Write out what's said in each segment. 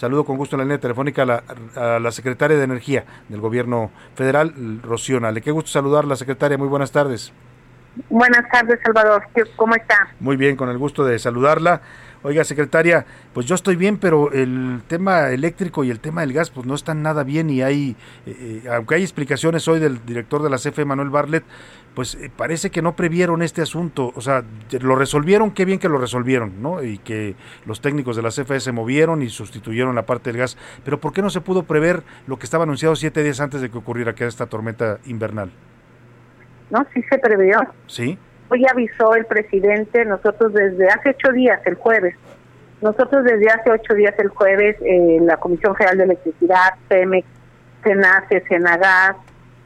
Saludo con gusto en la línea telefónica a la, a la secretaria de Energía del Gobierno Federal, Rocío Nale. Qué gusto saludarla, secretaria. Muy buenas tardes. Buenas tardes, Salvador. ¿Cómo está? Muy bien, con el gusto de saludarla. Oiga, secretaria, pues yo estoy bien, pero el tema eléctrico y el tema del gas pues no están nada bien y hay, eh, eh, aunque hay explicaciones hoy del director de la CFE, Manuel Barlet, pues eh, parece que no previeron este asunto, o sea, lo resolvieron, qué bien que lo resolvieron, ¿no? Y que los técnicos de la CFE se movieron y sustituyeron la parte del gas, pero ¿por qué no se pudo prever lo que estaba anunciado siete días antes de que ocurriera que esta tormenta invernal? No, sí se previó. Sí. Hoy avisó el presidente, nosotros desde hace ocho días, el jueves, nosotros desde hace ocho días, el jueves, eh, la Comisión Federal de Electricidad, CEMEX, CENACE, CENAGAS,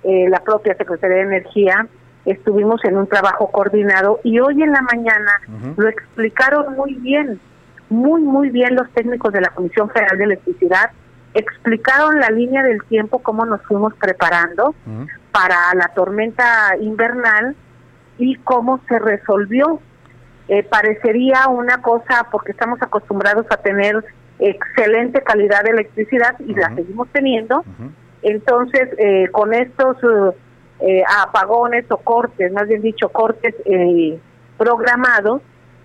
eh, la propia Secretaría de Energía, estuvimos en un trabajo coordinado y hoy en la mañana lo explicaron muy bien, muy, muy bien los técnicos de la Comisión Federal de Electricidad, explicaron la línea del tiempo, cómo nos fuimos preparando para la tormenta invernal y cómo se resolvió. Eh, parecería una cosa, porque estamos acostumbrados a tener excelente calidad de electricidad y la seguimos teniendo. Entonces, eh, con estos eh, apagones o cortes, más bien dicho, cortes programados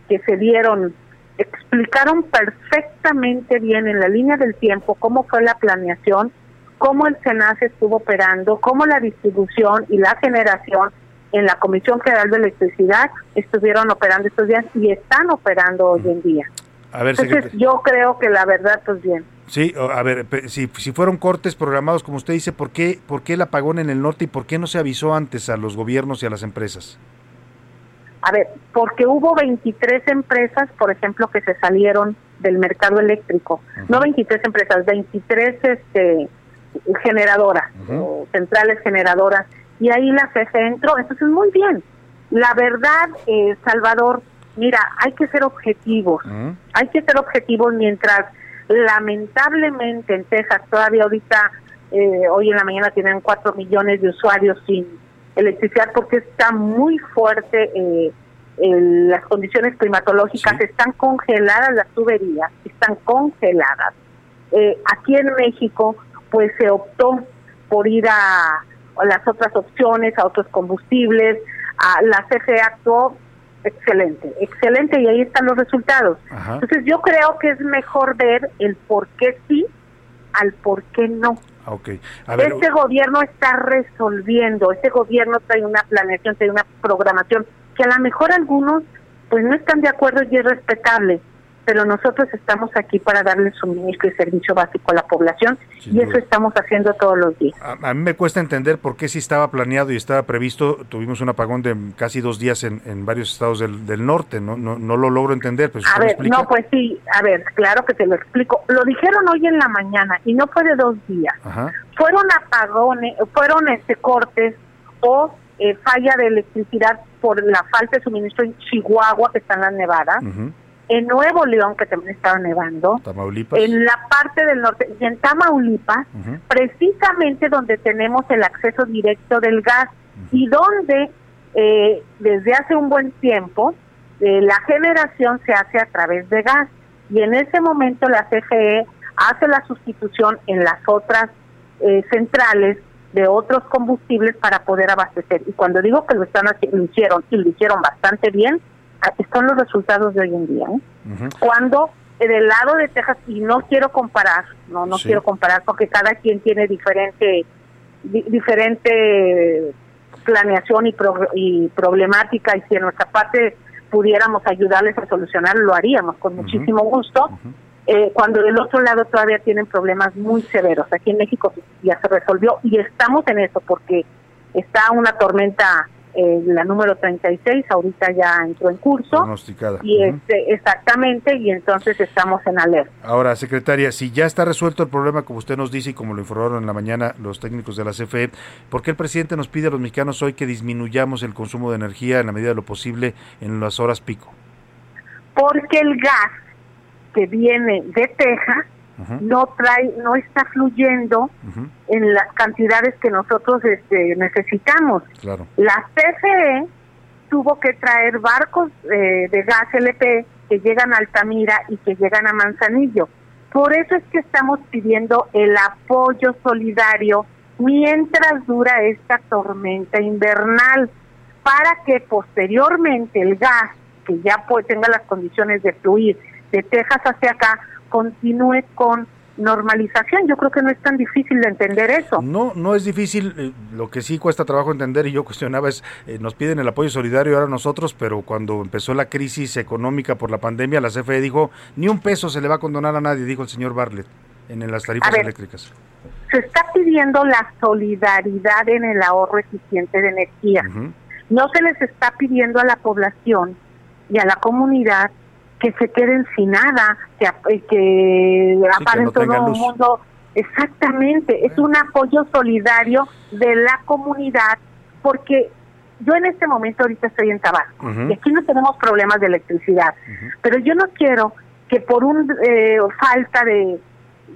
que se dieron, explicaron perfectamente bien en la línea del tiempo cómo fue la planeación, cómo el SENACE estuvo operando, cómo la distribución y la generación en la Comisión Federal de Electricidad estuvieron operando estos días y están operando hoy en día. A ver, Entonces, yo creo que la verdad, pues bien. Sí, a ver, si, si fueron cortes programados, como usted dice, ¿por qué, ¿por qué el apagón en el norte y por qué no se avisó antes a los gobiernos y a las empresas? A ver, porque hubo 23 empresas, por ejemplo, que se salieron del mercado eléctrico. No 23 empresas, 23 este, generadoras, centrales generadoras y ahí la CFE entró. Entonces, muy bien. La verdad, eh, Salvador, mira, hay que ser objetivos. Hay que ser objetivos mientras lamentablemente en Texas todavía ahorita, eh, hoy en la mañana tienen cuatro millones de usuarios sin electricidad porque está muy fuerte. Eh, las condiciones climatológicas están congeladas las tuberías, están congeladas. aquí en México, pues se optó por ir a las otras opciones, a otros combustibles. A la CFE actuó excelente, excelente y ahí están los resultados. Entonces yo creo que es mejor ver el por qué sí al por qué no. Okay. este gobierno está resolviendo, este gobierno trae una planeación, trae una programación que a lo mejor algunos pues no están de acuerdo y es respetable, pero nosotros estamos aquí para darle suministro y servicio básico a la población y eso estamos haciendo todos los días. A, mí me cuesta entender por qué si estaba planeado y estaba previsto, tuvimos un apagón de casi dos días en, varios estados del, norte, ¿no? ¿no? No lo logro entender. Pues, a ver, no, pues sí, a ver, claro que te lo explico. Lo dijeron hoy en la mañana y no fue de dos días. Fueron apagones, fueron este cortes o eh, falla de electricidad por la falta de suministro en Chihuahua, que está en las Nevadas en Nuevo León, que también estaba nevando, en la parte del norte y en Tamaulipas, precisamente donde tenemos el acceso directo del gas y donde eh, desde hace un buen tiempo eh, la generación se hace a través de gas y en ese momento la CFE hace la sustitución en las otras eh, centrales de otros combustibles para poder abastecer. Y cuando digo que lo están lo hicieron y lo hicieron bastante bien, aquí están los resultados de hoy en día. ¿eh? Cuando del lado de Texas, y no quiero comparar, no no quiero comparar porque cada quien tiene diferente diferente planeación y, y problemática y si en nuestra parte pudiéramos ayudarles a solucionar, lo haríamos con muchísimo gusto. Eh, cuando del otro lado todavía tienen problemas muy severos. Aquí en México ya se resolvió y estamos en eso porque está una tormenta eh, la número 36 ahorita ya entró en curso. Pronosticada. Y este, exactamente, y entonces estamos en alerta. Ahora, secretaria, si ya está resuelto el problema, como usted nos dice y como lo informaron en la mañana los técnicos de la CFE, ¿por qué el presidente nos pide a los mexicanos hoy que disminuyamos el consumo de energía en la medida de lo posible en las horas pico? Porque el gas que viene de Texas no trae, no está fluyendo en las cantidades que nosotros este, necesitamos. Claro. La CFE tuvo que traer barcos eh, de gas LP que llegan a Altamira y que llegan a Manzanillo. Por eso es que estamos pidiendo el apoyo solidario mientras dura esta tormenta invernal, para que posteriormente el gas, que ya tenga las condiciones de fluir de Texas hacia acá, continúe con normalización. Yo creo que no es tan difícil de entender eso. No, no es difícil. Eh, lo que sí cuesta trabajo entender y yo cuestionaba es, eh, nos piden el apoyo solidario ahora nosotros, pero cuando empezó la crisis económica por la pandemia, la CFE dijo, ni un peso se le va a condonar a nadie, dijo el señor Bartlett, en las tarifas eléctricas. Se está pidiendo la solidaridad en el ahorro eficiente de energía. No se les está pidiendo a la población y a la comunidad que se queden sin nada, que, eh, que sí, todo el mundo. Exactamente, es un apoyo solidario de la comunidad, porque yo en este momento ahorita estoy en Tabasco y aquí no tenemos problemas de electricidad, pero yo no quiero que por un eh, falta de,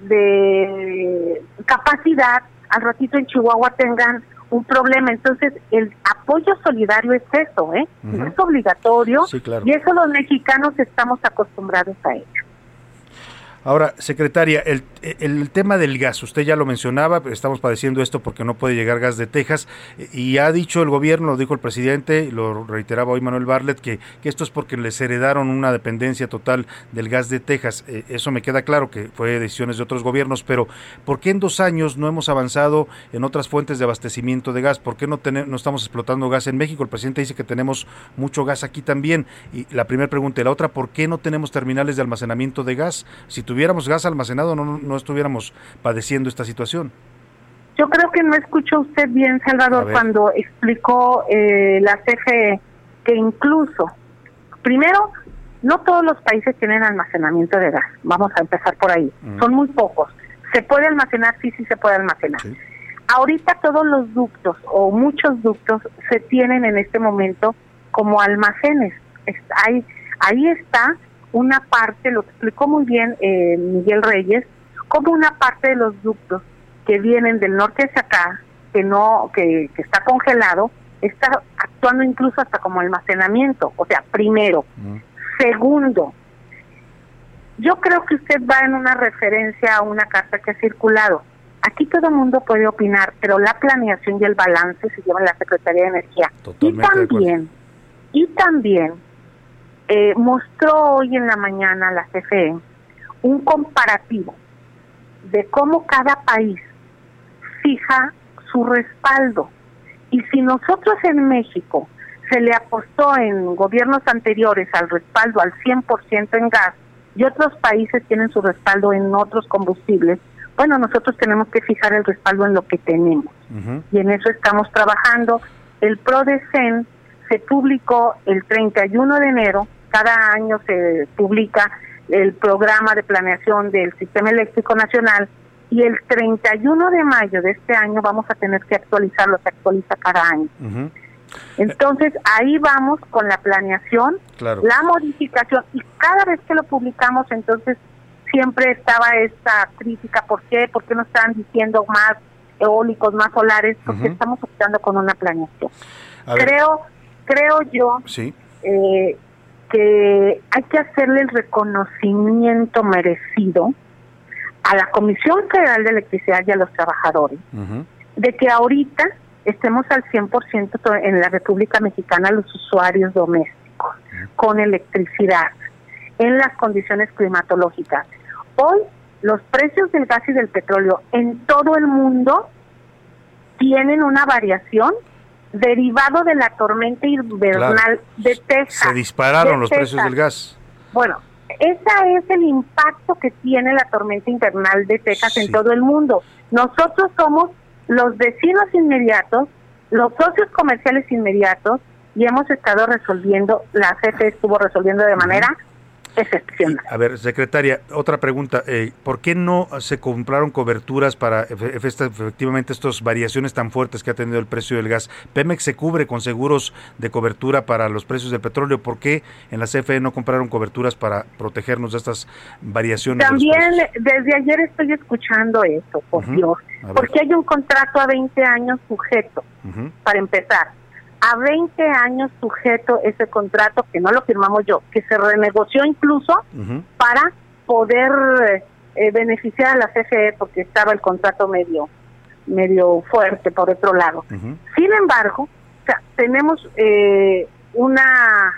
de capacidad al ratito en Chihuahua tengan un problema. Entonces, el apoyo solidario es eso, ¿eh? Es obligatorio y eso los mexicanos estamos acostumbrados a ello. Ahora, secretaria, el, el, tema del gas, usted ya lo mencionaba, estamos padeciendo esto porque no puede llegar gas de Texas y ha dicho el gobierno, lo dijo el presidente, lo reiteraba hoy Manuel Barlet, que, esto es porque les heredaron una dependencia total del gas de Texas. Eh, eso me queda claro que fue decisiones de otros gobiernos, pero ¿por qué en dos años no hemos avanzado en otras fuentes de abastecimiento de gas? ¿Por qué no, no estamos explotando gas en México? El presidente dice que tenemos mucho gas aquí también. Y la primera pregunta y la otra, ¿por qué no tenemos terminales de almacenamiento de gas? Si tuviéramos gas almacenado no, no estuviéramos padeciendo esta situación. Yo creo que no escuchó usted bien, Salvador, cuando explicó eh, la CFE que incluso, primero, no todos los países tienen almacenamiento de gas. Vamos a empezar por ahí. Son muy pocos. ¿Se puede almacenar? Sí, sí se puede almacenar. Ahorita todos los ductos o muchos ductos se tienen en este momento como almacenes. Ahí, ahí está una parte, lo explicó muy bien eh, Miguel Reyes, como una parte de los ductos que vienen del norte hacia acá, que no, que, está congelado, está actuando incluso hasta como almacenamiento. O sea, primero. Mm. Segundo, yo creo que usted va en una referencia a una carta que ha circulado. Aquí todo el mundo puede opinar, pero la planeación y el balance se lleva en la Secretaría de Energía. y también, y también eh, mostró hoy en la mañana la CFE un comparativo de cómo cada país fija su respaldo. Y si nosotros en México se le apostó en gobiernos anteriores al respaldo al 100% en gas y otros países tienen su respaldo en otros combustibles, bueno, nosotros tenemos que fijar el respaldo en lo que tenemos. Y en eso estamos trabajando. El PRODECEN se publicó el 31 de enero, cada año se publica el programa de planeación del Sistema Eléctrico Nacional y el 31 de mayo de este año vamos a tener que actualizarlo, se actualiza cada año. Entonces ahí vamos con la planeación, la modificación y cada vez que lo publicamos entonces siempre estaba esta crítica, ¿por qué? ¿Por qué no están diciendo más eólicos, más solares? Porque estamos optando con una planeación. Creo, creo yo sí. eh, que hay que hacerle el reconocimiento merecido a la Comisión Federal de Electricidad y a los trabajadores de que ahorita estemos al 100% en la República Mexicana los usuarios domésticos con electricidad en las condiciones climatológicas. Hoy los precios del gas y del petróleo en todo el mundo tienen una variación derivado de la tormenta invernal de Texas. Se dispararon los precios del gas. Bueno, ese es el impacto que tiene la tormenta invernal de Texas en todo el mundo. Nosotros somos los vecinos inmediatos, los socios comerciales inmediatos y hemos estado resolviendo, la CFE estuvo resolviendo de manera excepcional. A ver, secretaria, otra pregunta. Eh, ¿Por qué no se compraron coberturas para efectivamente estas variaciones tan fuertes que ha tenido el precio del gas? Pemex se cubre con seguros de cobertura para los precios del petróleo. ¿Por qué en la CFE no compraron coberturas para protegernos de estas variaciones? También desde ayer estoy escuchando eso, por Dios. Porque hay un contrato a 20 años sujeto, para empezar a 20 años sujeto ese contrato, que no lo firmamos yo, que se renegoció incluso para poder eh, beneficiar a la CFE porque estaba el contrato medio medio fuerte por otro lado. Sin embargo, tenemos eh, una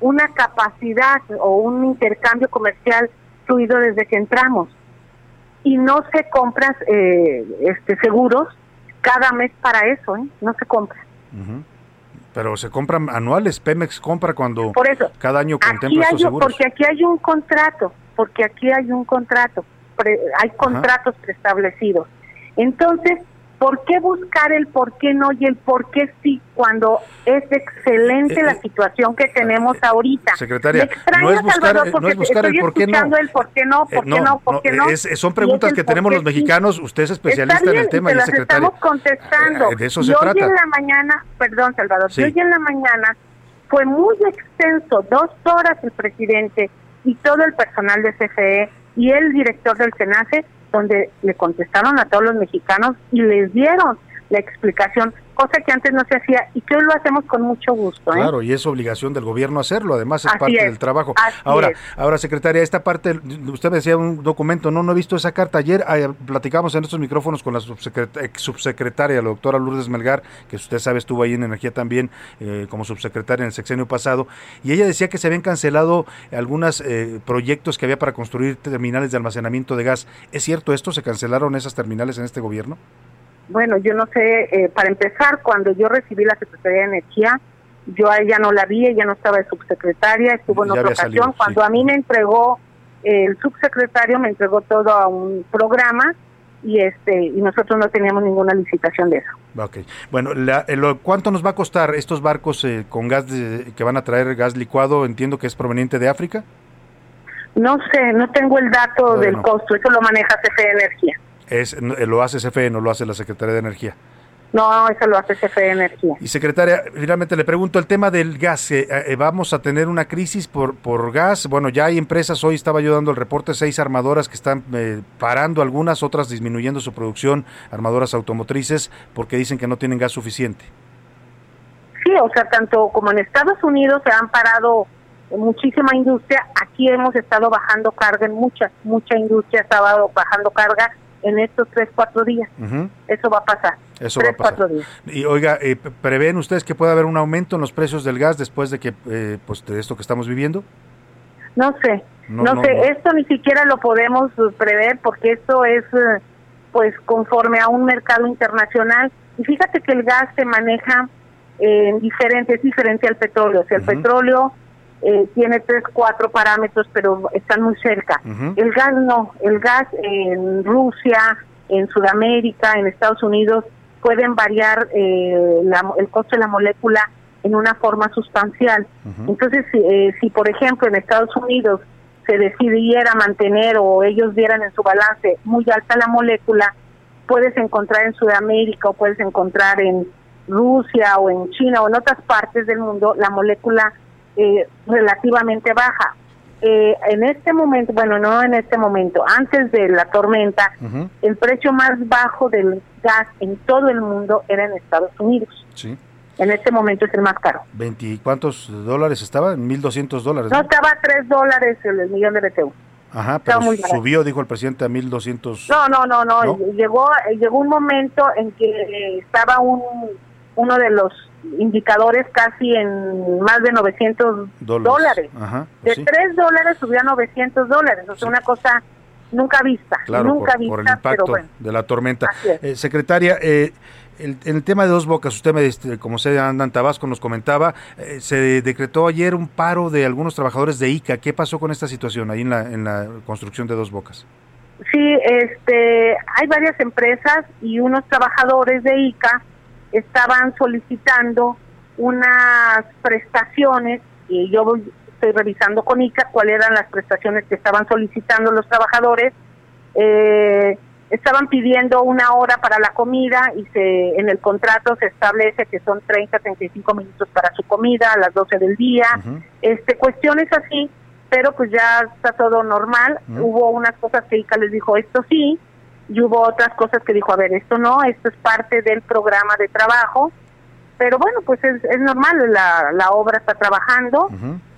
una capacidad o un intercambio comercial fluido desde que entramos y no se compras eh, este seguros cada mes para eso, ¿eh? no se compra. Pero se compran anuales, Pemex compra cuando cada año contempla estos seguros. Porque aquí hay un contrato, porque aquí hay un contrato, hay contratos preestablecidos. Entonces, ¿por qué buscar el por qué no y el por qué sí cuando es excelente eh, la eh, situación que tenemos eh, ahorita? Secretaria, no es buscar, no es buscar el por qué no. El por qué no, por qué no, por qué no. son preguntas que tenemos los mexicanos. Usted es especialista en el tema, y las estamos contestando. de eso se y hoy en la mañana, perdón, Salvador, hoy en la mañana fue muy extenso, dos horas el presidente y todo el personal de CFE y el director del SENACE donde le contestaron a todos los mexicanos y les dieron la explicación, cosa que antes no se hacía y que hoy lo hacemos con mucho gusto. ¿eh? Claro, y es obligación del gobierno hacerlo, además es parte del trabajo. ahora, ahora secretaria, esta parte, usted decía un documento, no, no he visto esa carta. Ayer ah, platicamos en estos micrófonos con la subsecretaria, la doctora Lourdes Melgar, que usted sabe estuvo ahí en Energía también eh, como subsecretaria en el sexenio pasado, y ella decía que se habían cancelado algunos eh, proyectos que había para construir terminales de almacenamiento de gas. ¿Es cierto esto? ¿Se cancelaron esas terminales en este gobierno? Bueno, yo no sé, eh, para empezar, cuando yo recibí la Secretaría de Energía, yo a ella no la vi, ella no estaba de subsecretaria, estuvo en otra ocasión. cuando a mí me entregó, el subsecretario me entregó todo a un programa y este y nosotros no teníamos ninguna licitación de eso. Ok, bueno, eh, ¿cuánto nos va a costar estos barcos eh, con gas que van a traer gas licuado? Entiendo que es proveniente de África. No sé, no tengo el dato del costo, eso lo maneja CFE Energía es lo hace CFE, no lo hace la Secretaría de Energía. No, eso lo hace CFE Energía. Y secretaria, finalmente le pregunto el tema del gas. Eh, eh, ¿Vamos a tener una crisis por, por gas? Bueno, ya hay empresas, hoy estaba yo dando el reporte, seis armadoras que están eh, parando algunas, otras disminuyendo su producción, armadoras automotrices, porque dicen que no tienen gas suficiente. Sí, o sea, tanto como en Estados Unidos se han parado muchísima industria, aquí hemos estado bajando carga en mucha, mucha industria ha estado bajando carga en estos tres, cuatro días. Eso va a pasar. Eso va a pasar. Y oiga, eh, ¿prevén ustedes que pueda haber un aumento en los precios del gas después de que eh, pues de esto que estamos viviendo? No sé, no, sé, esto ni siquiera lo podemos prever porque esto es eh, pues conforme a un mercado internacional. Y fíjate que el gas se maneja en diferente, es diferente al petróleo. O sea, el petróleo eh, tiene tres, cuatro parámetros, pero están muy cerca. El gas no, el gas en Rusia, en Sudamérica, en Estados Unidos, pueden variar eh, el costo de la molécula en una forma sustancial. Entonces, eh, si por ejemplo en Estados Unidos se decidiera mantener o ellos vieran en su balance muy alta la molécula, puedes encontrar en Sudamérica o puedes encontrar en Rusia o en China o en otras partes del mundo la molécula eh, relativamente baja. Eh, en este momento, bueno, no en este momento, antes de la tormenta, el precio más bajo del gas en todo el mundo era en Estados Unidos. Sí. En este momento es el más caro. ¿20 cuántos dólares estaba? ¿1.200 dólares? No, estaba a 3 dólares el, millón de BTU. Ajá, pero subió, dijo el presidente, a 1.200. No, no, no, no, Llegó, llegó un momento en que estaba un uno de los indicadores casi en más de 900 dólares. Pues de 3 dólares subió a 900 dólares, o sea, una cosa nunca vista, nunca vista, por el impacto de la tormenta. Eh, secretaria, eh, el, en el tema de dos bocas, usted me, como se anda en Tabasco, nos comentaba, eh, se decretó ayer un paro de algunos trabajadores de ICA. ¿Qué pasó con esta situación ahí en la, en la construcción de dos bocas? Sí, este, hay varias empresas y unos trabajadores de ICA estaban solicitando unas prestaciones y yo estoy revisando con ICA cuáles eran las prestaciones que estaban solicitando los trabajadores. Eh, estaban pidiendo una hora para la comida y se en el contrato se establece que son 30 35 minutos para su comida a las 12 del día. Este cuestiones así pero pues ya está todo normal. Hubo unas cosas que ICA les dijo esto sí y hubo otras cosas que dijo a ver esto no esto es parte del programa de trabajo pero bueno pues es, es normal la, la obra está trabajando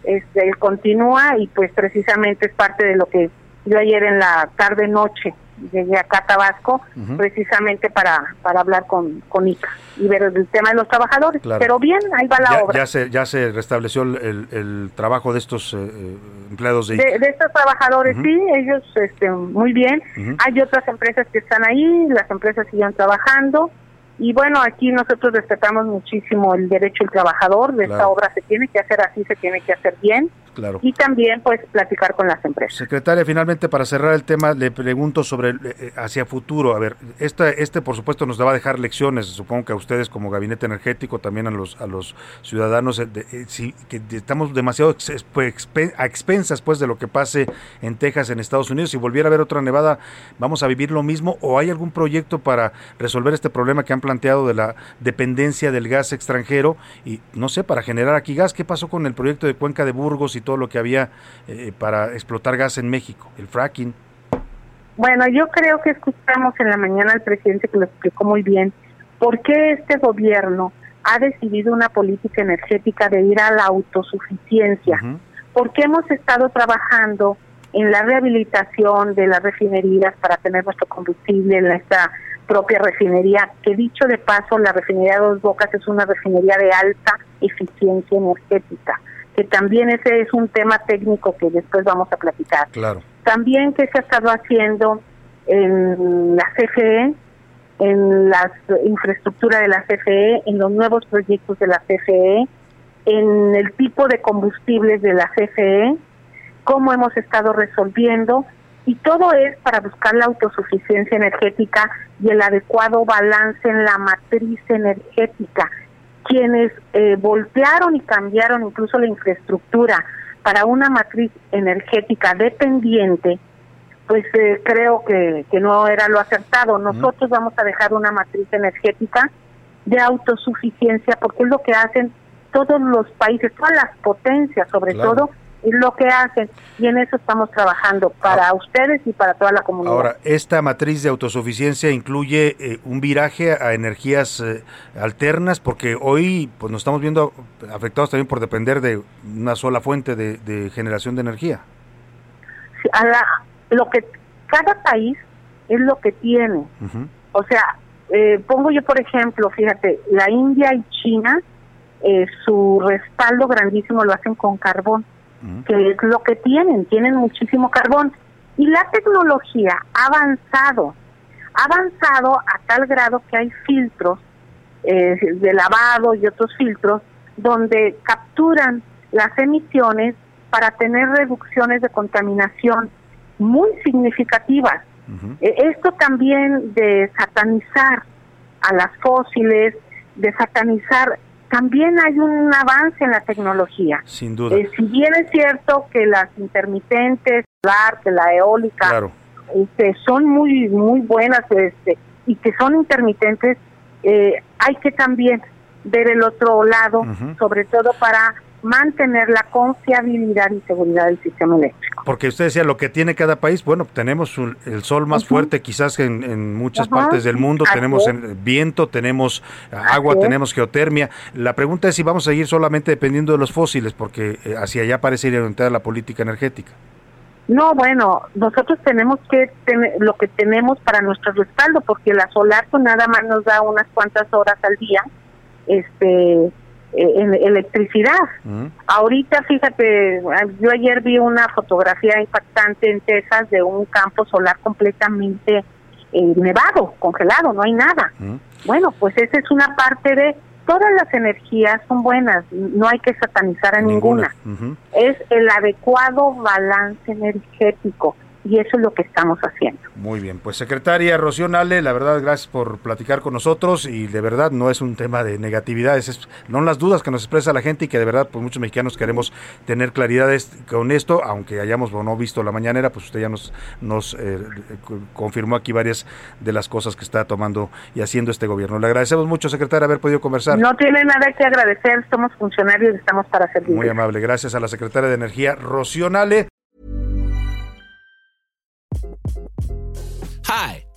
este continúa y pues precisamente es parte de lo que yo ayer en la tarde noche llegué acá a Tabasco precisamente para, para hablar con, con ICA y ver el tema de los trabajadores. Pero bien, ahí va la obra. Ya se, ya se restableció el, el trabajo de estos eh, eh, empleados de ICA. De, estos trabajadores, sí, ellos este, muy bien. Hay otras empresas que están ahí, las empresas siguen trabajando. Y bueno, aquí nosotros respetamos muchísimo el derecho del trabajador, de esta obra se tiene que hacer así, se tiene que hacer bien. Claro. Y también pues platicar con las empresas. Secretaria, finalmente para cerrar el tema le pregunto sobre eh, eh, hacia futuro. A ver, este, este por supuesto nos va a dejar lecciones, supongo que a ustedes como gabinete energético, también a los a los ciudadanos, eh, si, que estamos demasiado pues, a expensas pues de lo que pase en Texas, en Estados Unidos. Si volviera a haber otra nevada, ¿vamos a vivir lo mismo o hay algún proyecto para resolver este problema que han planteado de la dependencia del gas extranjero y no sé, para generar aquí gas? ¿Qué pasó con el proyecto de Cuenca de Burgos y todo lo que había eh, para explotar gas en México, el fracking. Bueno, yo creo que escuchamos en la mañana al presidente que lo explicó muy bien. ¿Por qué este gobierno ha decidido una política energética de ir a la autosuficiencia? Porque hemos estado trabajando en la rehabilitación de las refinerías para tener nuestro combustible en nuestra propia refinería, que dicho de paso, la refinería de Dos Bocas es una refinería de alta eficiencia energética que también ese es un tema técnico que después vamos a platicar. Claro. También que se ha estado haciendo en la CFE, en la infraestructura de la CFE, en los nuevos proyectos de la CFE, en el tipo de combustibles de la CFE, cómo hemos estado resolviendo y todo es para buscar la autosuficiencia energética y el adecuado balance en la matriz energética quienes eh, voltearon y cambiaron incluso la infraestructura para una matriz energética dependiente, pues eh, creo que, que no era lo acertado. Nosotros vamos a dejar una matriz energética de autosuficiencia porque es lo que hacen todos los países, todas las potencias sobre todo, lo que hacen y en eso estamos trabajando para ah. ustedes y para toda la comunidad. Ahora, esta matriz de autosuficiencia incluye eh, un viraje a energías eh, alternas porque hoy pues nos estamos viendo afectados también por depender de una sola fuente de, generación de energía. a la, lo que cada país es lo que tiene. O sea, eh, pongo yo por ejemplo, fíjate, la India y China su respaldo grandísimo lo hacen con carbón que es lo que tienen, tienen muchísimo carbón. Y la tecnología ha avanzado, ha avanzado a tal grado que hay filtros eh, de lavado y otros filtros donde capturan las emisiones para tener reducciones de contaminación muy significativas. E, esto también de satanizar a las fósiles, de satanizar también hay un avance en la tecnología. Sin duda. Eh, si bien es cierto que las intermitentes, la, la eólica, este, son muy muy buenas este, y que son intermitentes, eh, hay que también ver el otro lado, sobre todo para mantener la confiabilidad y seguridad del sistema eléctrico. Porque usted decía, lo que tiene cada país, bueno, tenemos el sol más fuerte quizás en, en muchas partes del mundo, tenemos viento, tenemos agua, tenemos geotermia. La pregunta es si vamos a seguir solamente dependiendo de los fósiles, porque eh, hacia allá parece ir orientada la política energética. No, bueno, nosotros tenemos que tener lo que tenemos para nuestro respaldo, porque la solar pues nada más nos da unas cuantas horas al día, este eh, en electricidad. Ahorita, fíjate, yo ayer vi una fotografía impactante en Texas de un campo solar completamente eh, nevado, congelado, no hay nada. Bueno, pues esa es una parte de todas las energías son buenas, no hay que satanizar a ninguna. Es el adecuado balance energético. Y eso es lo que estamos haciendo. Muy bien, pues secretaria Rocío Nale, la verdad gracias por platicar con nosotros y de verdad no es un tema de negatividad, es, no las dudas que nos expresa la gente y que de verdad pues muchos mexicanos queremos tener claridad con esto, aunque hayamos no visto la mañanera, pues usted ya nos, nos eh, confirmó aquí varias de las cosas que está tomando y haciendo este gobierno. Le agradecemos mucho, secretaria, haber podido conversar. No tiene nada que agradecer, somos funcionarios y estamos para servir. Muy amable, gracias a la secretaria de Energía, Rocío Nale.